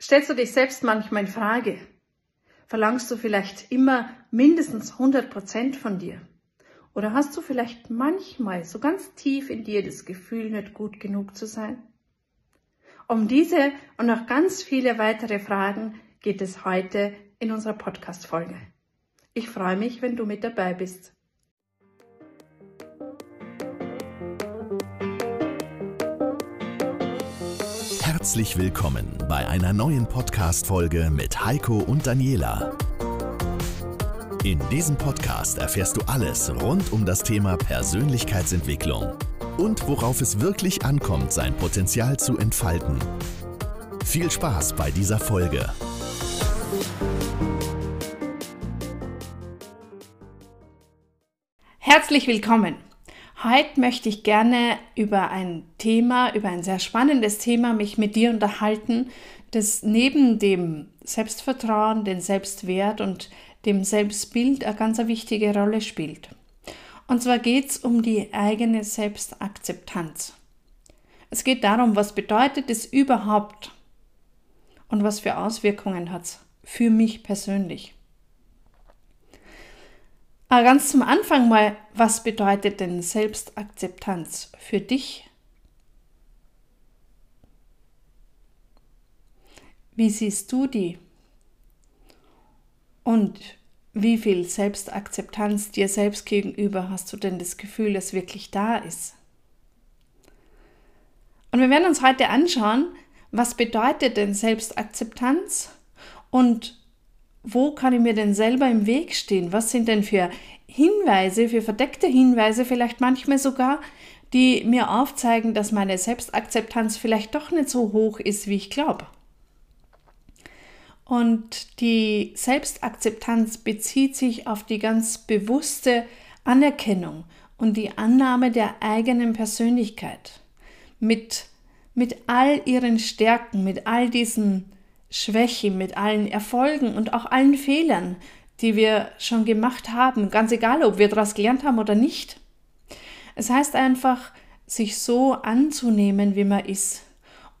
Stellst du dich selbst manchmal in Frage? Verlangst du vielleicht immer mindestens 100 Prozent von dir? Oder hast du vielleicht manchmal so ganz tief in dir das Gefühl, nicht gut genug zu sein? Um diese und noch ganz viele weitere Fragen geht es heute in unserer Podcast-Folge. Ich freue mich, wenn du mit dabei bist. Herzlich willkommen bei einer neuen Podcast-Folge mit Heiko und Daniela. In diesem Podcast erfährst du alles rund um das Thema Persönlichkeitsentwicklung und worauf es wirklich ankommt, sein Potenzial zu entfalten. Viel Spaß bei dieser Folge. Herzlich willkommen. Heute möchte ich gerne über ein Thema, über ein sehr spannendes Thema mich mit dir unterhalten, das neben dem Selbstvertrauen, dem Selbstwert und dem Selbstbild eine ganz wichtige Rolle spielt. Und zwar geht es um die eigene Selbstakzeptanz. Es geht darum, was bedeutet es überhaupt und was für Auswirkungen hat es für mich persönlich. Aber ganz zum Anfang mal, was bedeutet denn Selbstakzeptanz für dich? Wie siehst du die? Und wie viel Selbstakzeptanz dir selbst gegenüber hast du denn das Gefühl, dass wirklich da ist? Und wir werden uns heute anschauen, was bedeutet denn Selbstakzeptanz und wo kann ich mir denn selber im Weg stehen? Was sind denn für Hinweise, für verdeckte Hinweise vielleicht manchmal sogar, die mir aufzeigen, dass meine Selbstakzeptanz vielleicht doch nicht so hoch ist, wie ich glaube. Und die Selbstakzeptanz bezieht sich auf die ganz bewusste Anerkennung und die Annahme der eigenen Persönlichkeit mit, mit all ihren Stärken, mit all diesen Schwächen, mit allen Erfolgen und auch allen Fehlern, die wir schon gemacht haben, ganz egal, ob wir daraus gelernt haben oder nicht. Es heißt einfach, sich so anzunehmen, wie man ist,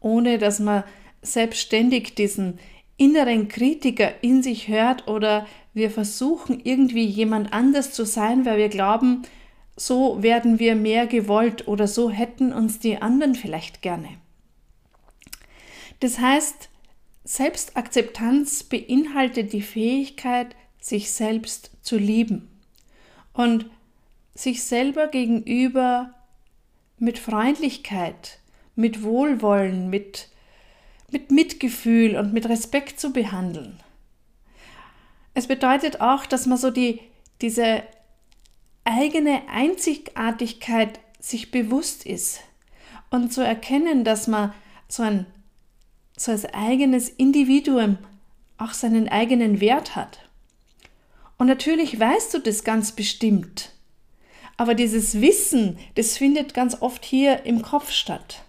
ohne dass man selbstständig diesen inneren Kritiker in sich hört oder wir versuchen irgendwie jemand anders zu sein, weil wir glauben, so werden wir mehr gewollt oder so hätten uns die anderen vielleicht gerne. Das heißt, Selbstakzeptanz beinhaltet die Fähigkeit, sich selbst zu lieben und sich selber gegenüber mit Freundlichkeit, mit Wohlwollen, mit, mit Mitgefühl und mit Respekt zu behandeln. Es bedeutet auch, dass man so die, diese eigene Einzigartigkeit sich bewusst ist und zu erkennen, dass man so ein so als eigenes Individuum auch seinen eigenen Wert hat. Und natürlich weißt du das ganz bestimmt. Aber dieses Wissen, das findet ganz oft hier im Kopf statt.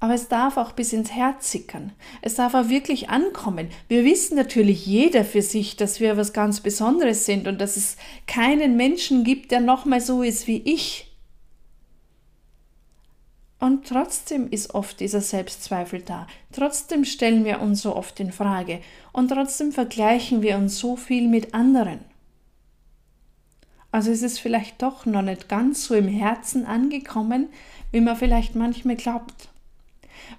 Aber es darf auch bis ins Herz sickern. Es darf auch wirklich ankommen. Wir wissen natürlich jeder für sich, dass wir was ganz Besonderes sind und dass es keinen Menschen gibt, der nochmal so ist wie ich. Und trotzdem ist oft dieser Selbstzweifel da. Trotzdem stellen wir uns so oft in Frage. Und trotzdem vergleichen wir uns so viel mit anderen. Also ist es vielleicht doch noch nicht ganz so im Herzen angekommen, wie man vielleicht manchmal glaubt.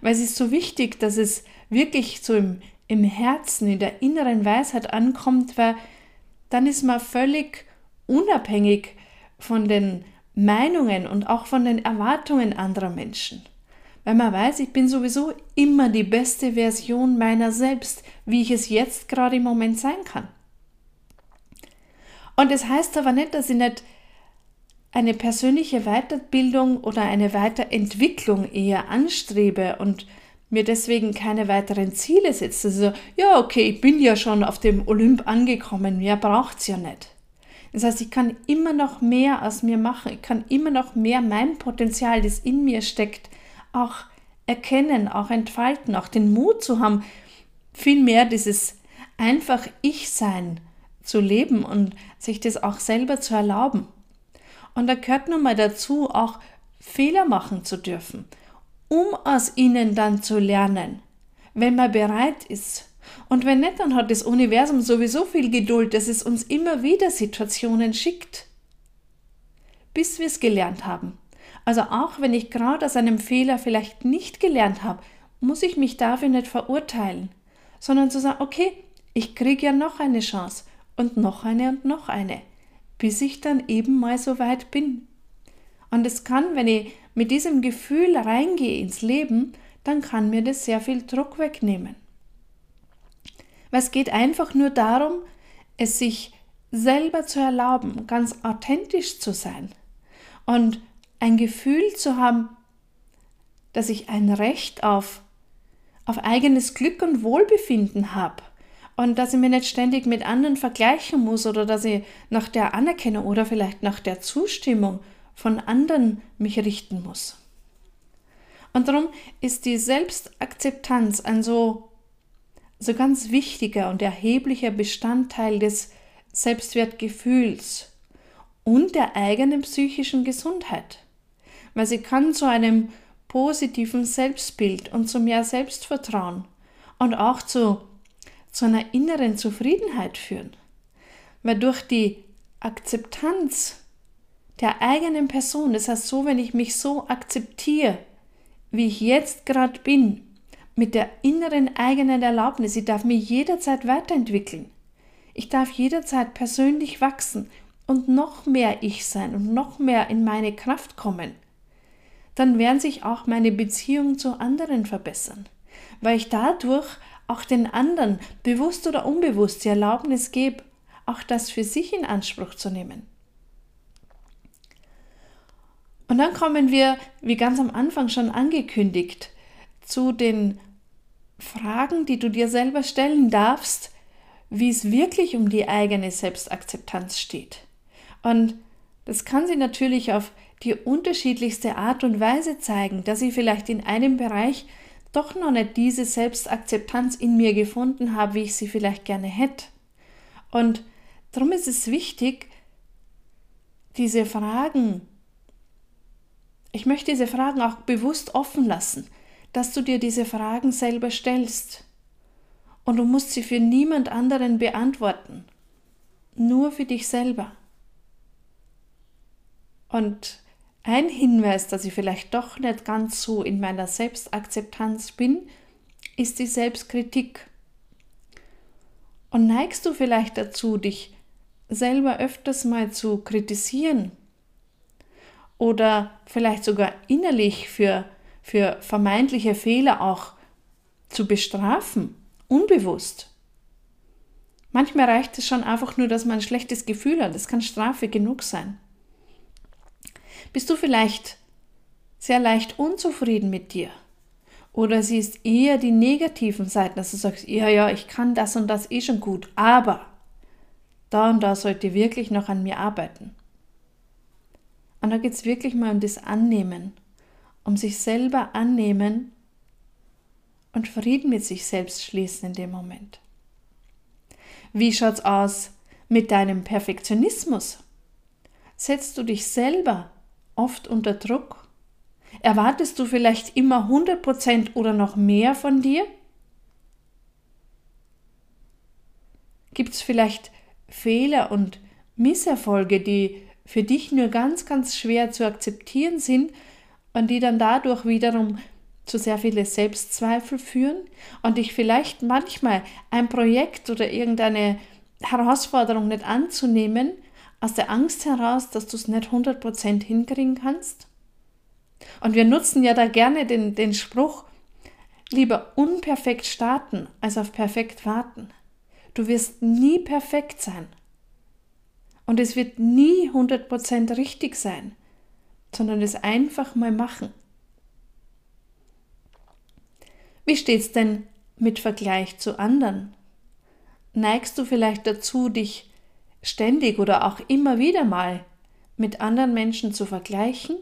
Weil es ist so wichtig, dass es wirklich so im, im Herzen, in der inneren Weisheit ankommt, weil dann ist man völlig unabhängig von den Meinungen und auch von den Erwartungen anderer Menschen. Weil man weiß, ich bin sowieso immer die beste Version meiner selbst, wie ich es jetzt gerade im Moment sein kann. Und es das heißt aber nicht, dass ich nicht eine persönliche Weiterbildung oder eine Weiterentwicklung eher anstrebe und mir deswegen keine weiteren Ziele setze. Also, ja, okay, ich bin ja schon auf dem Olymp angekommen, mehr braucht's ja nicht. Das heißt, ich kann immer noch mehr aus mir machen. Ich kann immer noch mehr mein Potenzial, das in mir steckt, auch erkennen, auch entfalten, auch den Mut zu haben, viel mehr dieses einfach Ich-Sein zu leben und sich das auch selber zu erlauben. Und da gehört nun mal dazu, auch Fehler machen zu dürfen, um aus ihnen dann zu lernen. wenn man bereit ist. Und wenn nicht, dann hat das Universum sowieso viel Geduld, dass es uns immer wieder Situationen schickt, bis wir es gelernt haben. Also auch wenn ich gerade aus einem Fehler vielleicht nicht gelernt habe, muss ich mich dafür nicht verurteilen, sondern zu sagen, okay, ich kriege ja noch eine Chance und noch eine und noch eine, bis ich dann eben mal so weit bin. Und es kann, wenn ich mit diesem Gefühl reingehe ins Leben, dann kann mir das sehr viel Druck wegnehmen. Weil es geht einfach nur darum, es sich selber zu erlauben, ganz authentisch zu sein und ein Gefühl zu haben, dass ich ein Recht auf, auf eigenes Glück und Wohlbefinden habe und dass ich mich nicht ständig mit anderen vergleichen muss oder dass ich nach der Anerkennung oder vielleicht nach der Zustimmung von anderen mich richten muss. Und darum ist die Selbstakzeptanz ein so, so ganz wichtiger und erheblicher Bestandteil des Selbstwertgefühls und der eigenen psychischen Gesundheit, weil sie kann zu einem positiven Selbstbild und zu mehr Selbstvertrauen und auch zu, zu einer inneren Zufriedenheit führen, weil durch die Akzeptanz der eigenen Person, das heißt so, wenn ich mich so akzeptiere, wie ich jetzt gerade bin, mit der inneren eigenen Erlaubnis, ich darf mich jederzeit weiterentwickeln. Ich darf jederzeit persönlich wachsen und noch mehr ich sein und noch mehr in meine Kraft kommen. Dann werden sich auch meine Beziehungen zu anderen verbessern, weil ich dadurch auch den anderen, bewusst oder unbewusst, die Erlaubnis gebe, auch das für sich in Anspruch zu nehmen. Und dann kommen wir, wie ganz am Anfang schon angekündigt, zu den Fragen, die du dir selber stellen darfst, wie es wirklich um die eigene Selbstakzeptanz steht. Und das kann sie natürlich auf die unterschiedlichste Art und Weise zeigen, dass ich vielleicht in einem Bereich doch noch nicht diese Selbstakzeptanz in mir gefunden habe, wie ich sie vielleicht gerne hätte. Und darum ist es wichtig, diese Fragen ich möchte diese Fragen auch bewusst offen lassen, dass du dir diese Fragen selber stellst. Und du musst sie für niemand anderen beantworten, nur für dich selber. Und ein Hinweis, dass ich vielleicht doch nicht ganz so in meiner Selbstakzeptanz bin, ist die Selbstkritik. Und neigst du vielleicht dazu, dich selber öfters mal zu kritisieren oder vielleicht sogar innerlich für, für vermeintliche Fehler auch zu bestrafen, unbewusst. Manchmal reicht es schon einfach nur, dass man ein schlechtes Gefühl hat. Das kann Strafe genug sein. Bist du vielleicht sehr leicht unzufrieden mit dir? Oder siehst eher die negativen Seiten, dass du sagst, ja, ja, ich kann das und das eh schon gut, aber da und da sollte wirklich noch an mir arbeiten. Und da geht es wirklich mal um das Annehmen, um sich selber annehmen und Frieden mit sich selbst schließen in dem Moment. Wie schaut's aus mit deinem Perfektionismus? Setzt du dich selber oft unter Druck? Erwartest du vielleicht immer 100% oder noch mehr von dir? Gibt es vielleicht Fehler und Misserfolge, die für dich nur ganz, ganz schwer zu akzeptieren sind und die dann dadurch wiederum zu sehr viele Selbstzweifel führen und dich vielleicht manchmal ein Projekt oder irgendeine Herausforderung nicht anzunehmen, aus der Angst heraus, dass du es nicht 100% hinkriegen kannst? Und wir nutzen ja da gerne den, den Spruch, lieber unperfekt starten, als auf perfekt warten. Du wirst nie perfekt sein. Und es wird nie 100% richtig sein, sondern es einfach mal machen. Wie steht's denn mit Vergleich zu anderen? Neigst du vielleicht dazu, dich ständig oder auch immer wieder mal mit anderen Menschen zu vergleichen?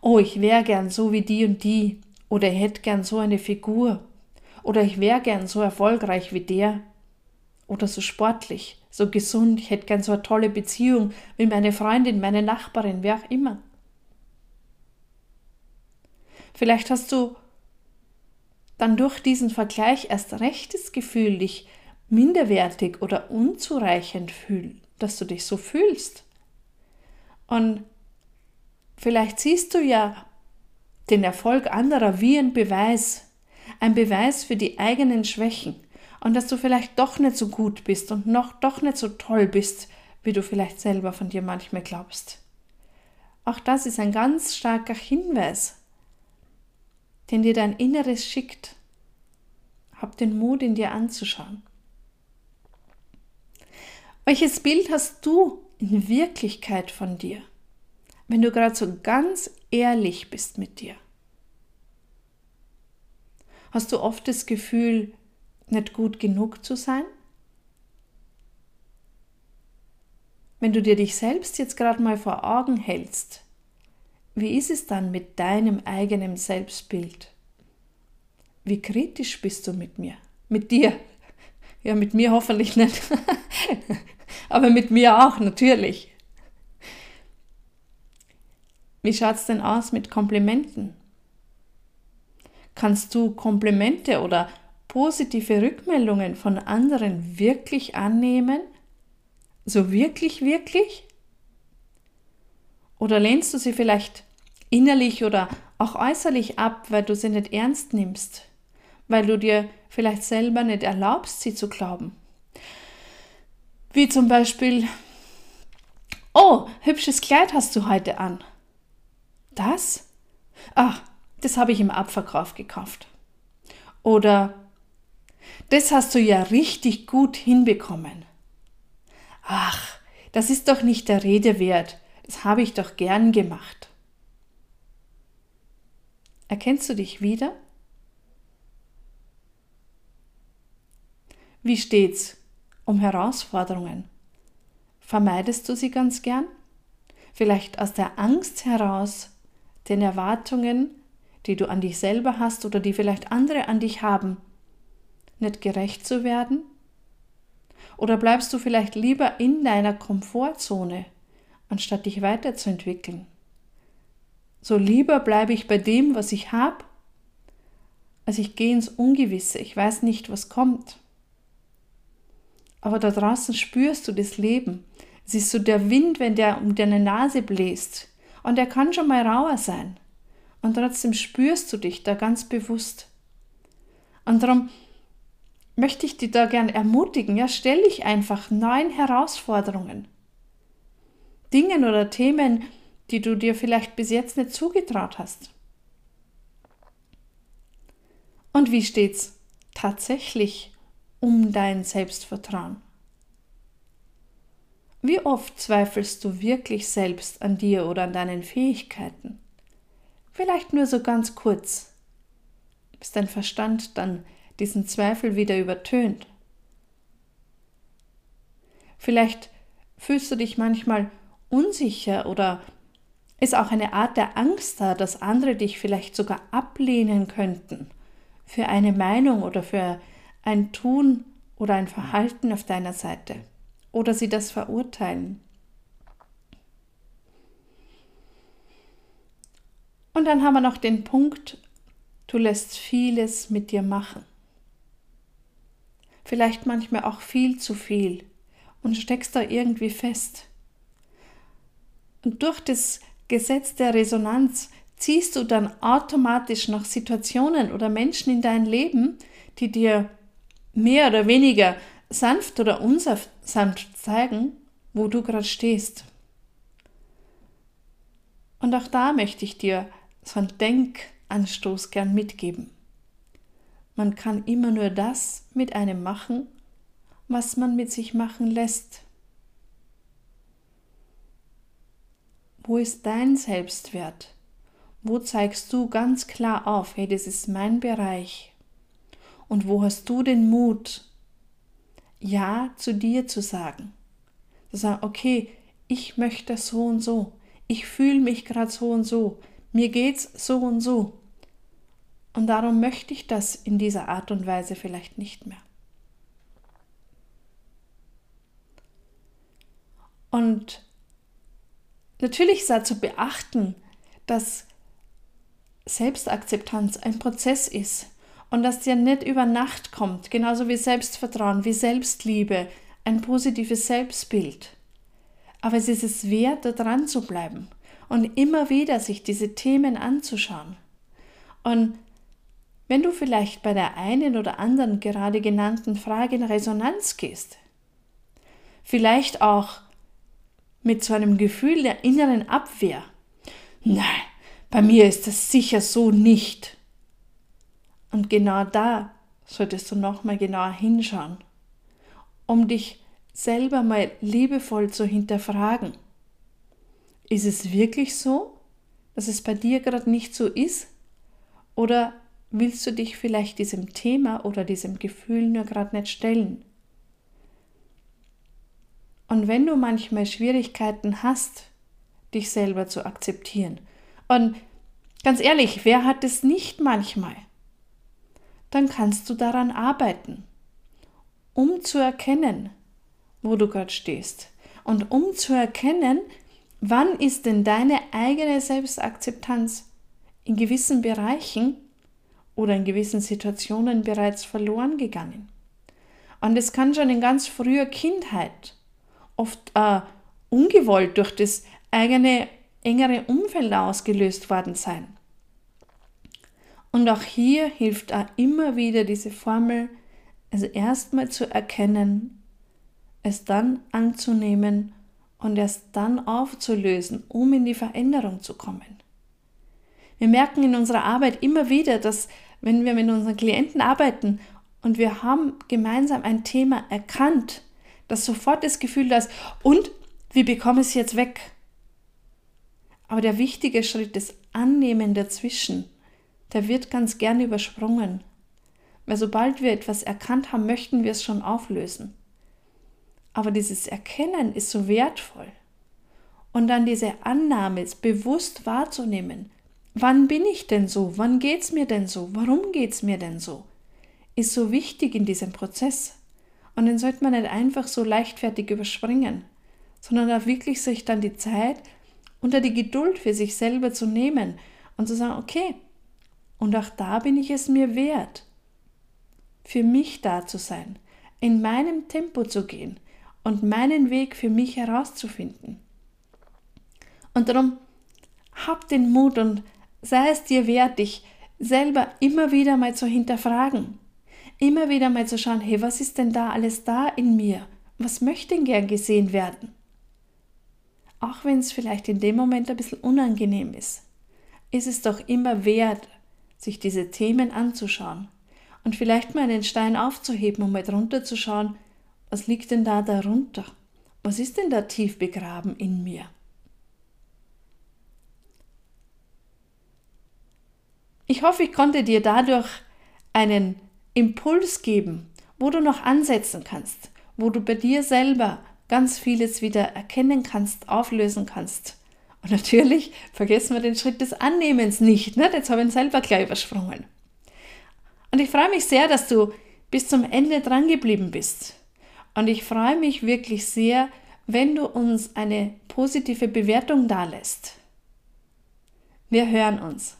Oh, ich wäre gern so wie die und die, oder ich hätte gern so eine Figur, oder ich wäre gern so erfolgreich wie der, oder so sportlich, so gesund, ich hätte gern so eine tolle Beziehung wie meine Freundin, meine Nachbarin, wer auch immer. Vielleicht hast du dann durch diesen Vergleich erst rechtes Gefühl dich minderwertig oder unzureichend fühlst, dass du dich so fühlst. Und vielleicht siehst du ja den Erfolg anderer wie ein Beweis, ein Beweis für die eigenen Schwächen und dass du vielleicht doch nicht so gut bist und noch doch nicht so toll bist, wie du vielleicht selber von dir manchmal glaubst. Auch das ist ein ganz starker Hinweis, den dir dein Inneres schickt. Hab den Mut, in dir anzuschauen. Welches Bild hast du in Wirklichkeit von dir, wenn du gerade so ganz ehrlich bist mit dir? Hast du oft das Gefühl, nicht gut genug zu sein? Wenn du dir dich selbst jetzt gerade mal vor Augen hältst, wie ist es dann mit deinem eigenen Selbstbild? Wie kritisch bist du mit mir? Mit dir? Ja, mit mir hoffentlich nicht. Aber mit mir auch, natürlich. Wie schaut es denn aus mit Komplimenten? Kannst du Komplimente oder positive Rückmeldungen von anderen wirklich annehmen? So wirklich, wirklich? Oder lehnst du sie vielleicht innerlich oder auch äußerlich ab, weil du sie nicht ernst nimmst? Weil du dir vielleicht selber nicht erlaubst, sie zu glauben? Wie zum Beispiel, oh, hübsches Kleid hast du heute an. Das? Ach, das habe ich im Abverkauf gekauft. Oder das hast du ja richtig gut hinbekommen. Ach, das ist doch nicht der Rede wert. Das habe ich doch gern gemacht. Erkennst du dich wieder? Wie steht's um Herausforderungen? Vermeidest du sie ganz gern? Vielleicht aus der Angst heraus, den Erwartungen, die du an dich selber hast oder die vielleicht andere an dich haben, nicht gerecht zu werden? Oder bleibst du vielleicht lieber in deiner Komfortzone, anstatt dich weiterzuentwickeln? So lieber bleibe ich bei dem, was ich habe, als ich gehe ins Ungewisse. Ich weiß nicht, was kommt. Aber da draußen spürst du das Leben. Es ist so der Wind, wenn der um deine Nase bläst. Und der kann schon mal rauer sein. Und trotzdem spürst du dich da ganz bewusst. Und darum möchte ich dich da gern ermutigen, ja, stell dich einfach neuen Herausforderungen. Dingen oder Themen, die du dir vielleicht bis jetzt nicht zugetraut hast. Und wie steht's tatsächlich um dein Selbstvertrauen? Wie oft zweifelst du wirklich selbst an dir oder an deinen Fähigkeiten? Vielleicht nur so ganz kurz, bis dein Verstand dann diesen Zweifel wieder übertönt. Vielleicht fühlst du dich manchmal unsicher oder ist auch eine Art der Angst da, dass andere dich vielleicht sogar ablehnen könnten für eine Meinung oder für ein Tun oder ein Verhalten auf deiner Seite oder sie das verurteilen. Und dann haben wir noch den Punkt, du lässt vieles mit dir machen vielleicht manchmal auch viel zu viel und steckst da irgendwie fest. Und durch das Gesetz der Resonanz ziehst du dann automatisch nach Situationen oder Menschen in dein Leben, die dir mehr oder weniger sanft oder unsanft zeigen, wo du gerade stehst. Und auch da möchte ich dir so einen Denkanstoß gern mitgeben. Man kann immer nur das mit einem machen, was man mit sich machen lässt. Wo ist dein Selbstwert? Wo zeigst du ganz klar auf, hey, das ist mein Bereich? Und wo hast du den Mut, Ja zu dir zu sagen? Zu sagen, okay, ich möchte so und so, ich fühle mich gerade so und so, mir geht's so und so. Und darum möchte ich das in dieser Art und Weise vielleicht nicht mehr. Und natürlich ist da zu beachten, dass Selbstakzeptanz ein Prozess ist und das dir nicht über Nacht kommt, genauso wie Selbstvertrauen, wie Selbstliebe, ein positives Selbstbild. Aber es ist es wert, da dran zu bleiben und immer wieder sich diese Themen anzuschauen. Und wenn du vielleicht bei der einen oder anderen gerade genannten Frage in Resonanz gehst, vielleicht auch mit so einem Gefühl der inneren Abwehr, nein, bei mir ist das sicher so nicht. Und genau da solltest du nochmal genauer hinschauen, um dich selber mal liebevoll zu hinterfragen. Ist es wirklich so, dass es bei dir gerade nicht so ist? Oder willst du dich vielleicht diesem Thema oder diesem Gefühl nur gerade nicht stellen? Und wenn du manchmal Schwierigkeiten hast, dich selber zu akzeptieren, und ganz ehrlich, wer hat es nicht manchmal? Dann kannst du daran arbeiten, um zu erkennen, wo du gerade stehst. Und um zu erkennen, wann ist denn deine eigene Selbstakzeptanz in gewissen Bereichen oder in gewissen Situationen bereits verloren gegangen. Und es kann schon in ganz früher Kindheit, oft äh, ungewollt durch das eigene engere Umfeld ausgelöst worden sein. Und auch hier hilft auch immer wieder diese Formel, also erstmal zu erkennen, es dann anzunehmen und erst dann aufzulösen, um in die Veränderung zu kommen. Wir merken in unserer Arbeit immer wieder, dass wenn wir mit unseren Klienten arbeiten und wir haben gemeinsam ein Thema erkannt, dass sofort das Gefühl da ist, und wie bekomme ich es jetzt weg? Aber der wichtige Schritt, das Annehmen dazwischen, der wird ganz gerne übersprungen. Weil sobald wir etwas erkannt haben, möchten wir es schon auflösen. Aber dieses Erkennen ist so wertvoll. Und dann diese Annahme bewusst wahrzunehmen, Wann bin ich denn so? Wann geht's mir denn so? Warum geht's mir denn so? Ist so wichtig in diesem Prozess. Und den sollte man nicht einfach so leichtfertig überspringen, sondern da wirklich sich dann die Zeit unter die Geduld für sich selber zu nehmen und zu sagen, okay, und auch da bin ich es mir wert, für mich da zu sein, in meinem Tempo zu gehen und meinen Weg für mich herauszufinden. Und darum hab den Mut und sei es dir wert, dich selber immer wieder mal zu hinterfragen. Immer wieder mal zu schauen, hey, was ist denn da alles da in mir? Was möchte denn gern gesehen werden? Auch wenn es vielleicht in dem Moment ein bisschen unangenehm ist, ist es doch immer wert, sich diese Themen anzuschauen und vielleicht mal einen Stein aufzuheben, um mal drunter zu schauen, was liegt denn da darunter? Was ist denn da tief begraben in mir? Ich hoffe, ich konnte dir dadurch einen Impuls geben, wo du noch ansetzen kannst, wo du bei dir selber ganz vieles wieder erkennen kannst, auflösen kannst. Und natürlich vergessen wir den Schritt des Annehmens nicht. Ne? Jetzt habe ich ihn selber gleich übersprungen. Und ich freue mich sehr, dass du bis zum Ende dran geblieben bist. Und ich freue mich wirklich sehr, wenn du uns eine positive Bewertung dalässt. Wir hören uns.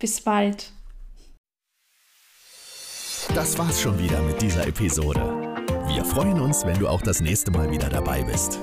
Bis bald. Das war's schon wieder mit dieser Episode. Wir freuen uns, wenn du auch das nächste Mal wieder dabei bist.